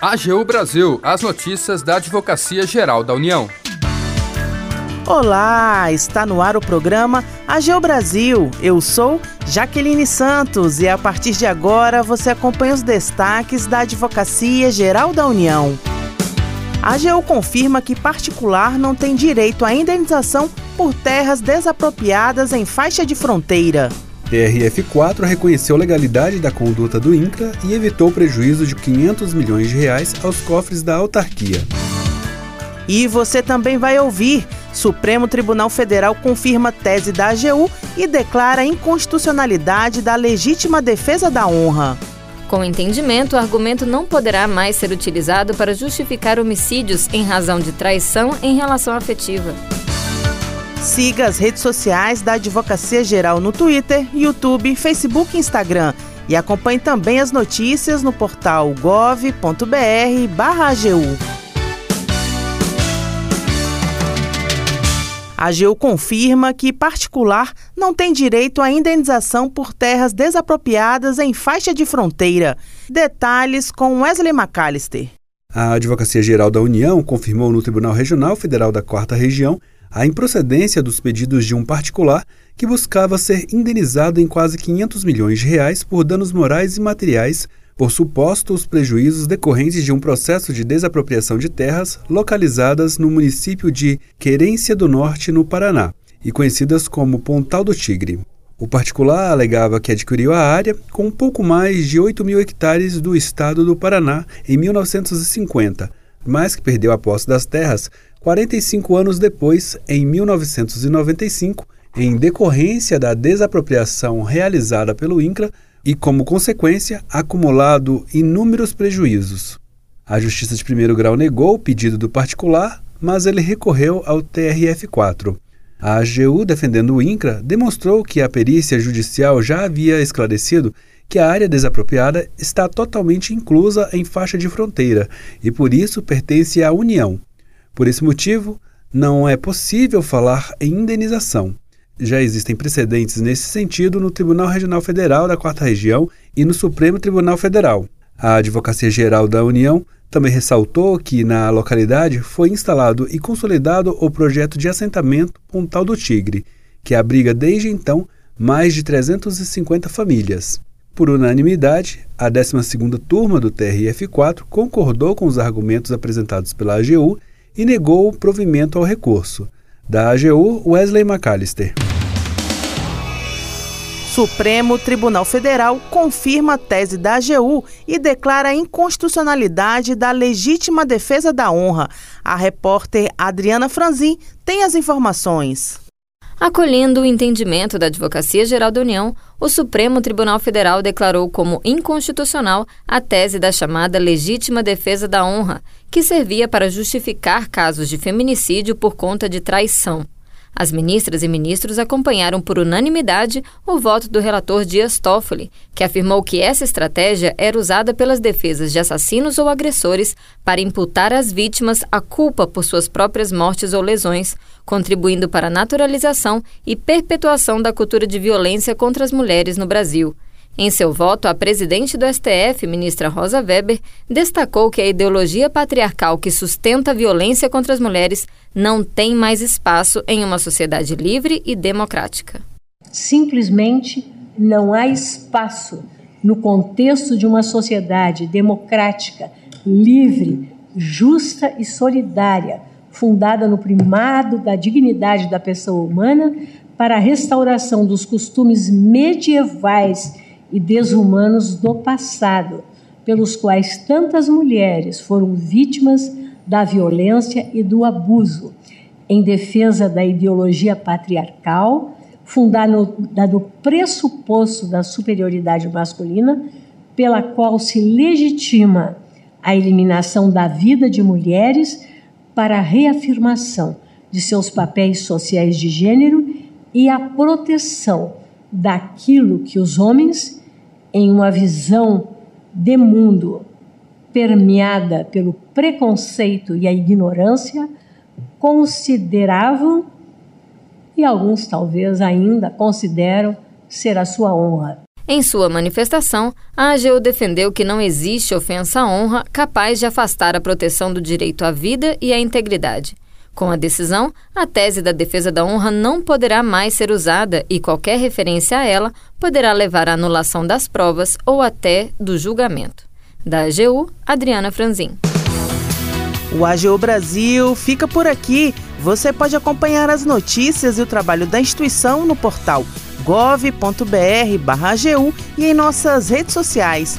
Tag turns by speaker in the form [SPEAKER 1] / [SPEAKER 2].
[SPEAKER 1] AGU Brasil, as notícias da Advocacia Geral da União.
[SPEAKER 2] Olá, está no ar o programa AGU Brasil. Eu sou Jaqueline Santos e a partir de agora você acompanha os destaques da Advocacia Geral da União. A AGU confirma que particular não tem direito à indenização por terras desapropriadas em faixa de fronteira.
[SPEAKER 3] TRF4 reconheceu a legalidade da conduta do INCRA e evitou prejuízo de 500 milhões de reais aos cofres da autarquia.
[SPEAKER 2] E você também vai ouvir. Supremo Tribunal Federal confirma tese da AGU e declara inconstitucionalidade da legítima defesa da honra.
[SPEAKER 4] Com entendimento, o argumento não poderá mais ser utilizado para justificar homicídios em razão de traição em relação afetiva.
[SPEAKER 2] Siga as redes sociais da Advocacia Geral no Twitter, YouTube, Facebook e Instagram. E acompanhe também as notícias no portal gov.br/agu. A AGU confirma que particular não tem direito à indenização por terras desapropriadas em faixa de fronteira. Detalhes com Wesley McAllister.
[SPEAKER 3] A Advocacia Geral da União confirmou no Tribunal Regional Federal da Quarta Região a improcedência dos pedidos de um particular que buscava ser indenizado em quase 500 milhões de reais por danos morais e materiais por supostos prejuízos decorrentes de um processo de desapropriação de terras localizadas no município de Querência do Norte, no Paraná, e conhecidas como Pontal do Tigre. O particular alegava que adquiriu a área com um pouco mais de 8 mil hectares do estado do Paraná em 1950, mas que perdeu a posse das terras 45 anos depois, em 1995, em decorrência da desapropriação realizada pelo INCRA e, como consequência, acumulado inúmeros prejuízos. A Justiça de Primeiro Grau negou o pedido do particular, mas ele recorreu ao TRF4. A AGU, defendendo o INCRA, demonstrou que a perícia judicial já havia esclarecido que a área desapropriada está totalmente inclusa em faixa de fronteira e, por isso, pertence à União. Por esse motivo, não é possível falar em indenização. Já existem precedentes nesse sentido no Tribunal Regional Federal da Quarta Região e no Supremo Tribunal Federal. A Advocacia Geral da União também ressaltou que na localidade foi instalado e consolidado o projeto de assentamento Pontal do Tigre, que abriga desde então mais de 350 famílias. Por unanimidade, a 12ª turma do TRF4 concordou com os argumentos apresentados pela AGU e negou o provimento ao recurso. Da AGU, Wesley McAllister.
[SPEAKER 2] Supremo Tribunal Federal confirma a tese da AGU e declara a inconstitucionalidade da legítima defesa da honra. A repórter Adriana Franzin tem as informações.
[SPEAKER 4] Acolhendo o entendimento da Advocacia Geral da União, o Supremo Tribunal Federal declarou como inconstitucional a tese da chamada legítima defesa da honra, que servia para justificar casos de feminicídio por conta de traição. As ministras e ministros acompanharam por unanimidade o voto do relator Dias Toffoli, que afirmou que essa estratégia era usada pelas defesas de assassinos ou agressores para imputar às vítimas a culpa por suas próprias mortes ou lesões, contribuindo para a naturalização e perpetuação da cultura de violência contra as mulheres no Brasil. Em seu voto, a presidente do STF, ministra Rosa Weber, destacou que a ideologia patriarcal que sustenta a violência contra as mulheres não tem mais espaço em uma sociedade livre e democrática.
[SPEAKER 5] Simplesmente não há espaço no contexto de uma sociedade democrática, livre, justa e solidária, fundada no primado da dignidade da pessoa humana para a restauração dos costumes medievais e desumanos do passado, pelos quais tantas mulheres foram vítimas da violência e do abuso, em defesa da ideologia patriarcal, fundada no, pressuposto da superioridade masculina, pela qual se legitima a eliminação da vida de mulheres para a reafirmação de seus papéis sociais de gênero e a proteção daquilo que os homens em uma visão de mundo permeada pelo preconceito e a ignorância, consideravam e alguns talvez ainda consideram ser a sua honra.
[SPEAKER 4] Em sua manifestação, a AGU defendeu que não existe ofensa à honra capaz de afastar a proteção do direito à vida e à integridade. Com a decisão, a tese da defesa da honra não poderá mais ser usada e qualquer referência a ela poderá levar à anulação das provas ou até do julgamento. Da AGU, Adriana Franzin.
[SPEAKER 2] O AGU Brasil fica por aqui. Você pode acompanhar as notícias e o trabalho da instituição no portal gov.br/agu e em nossas redes sociais.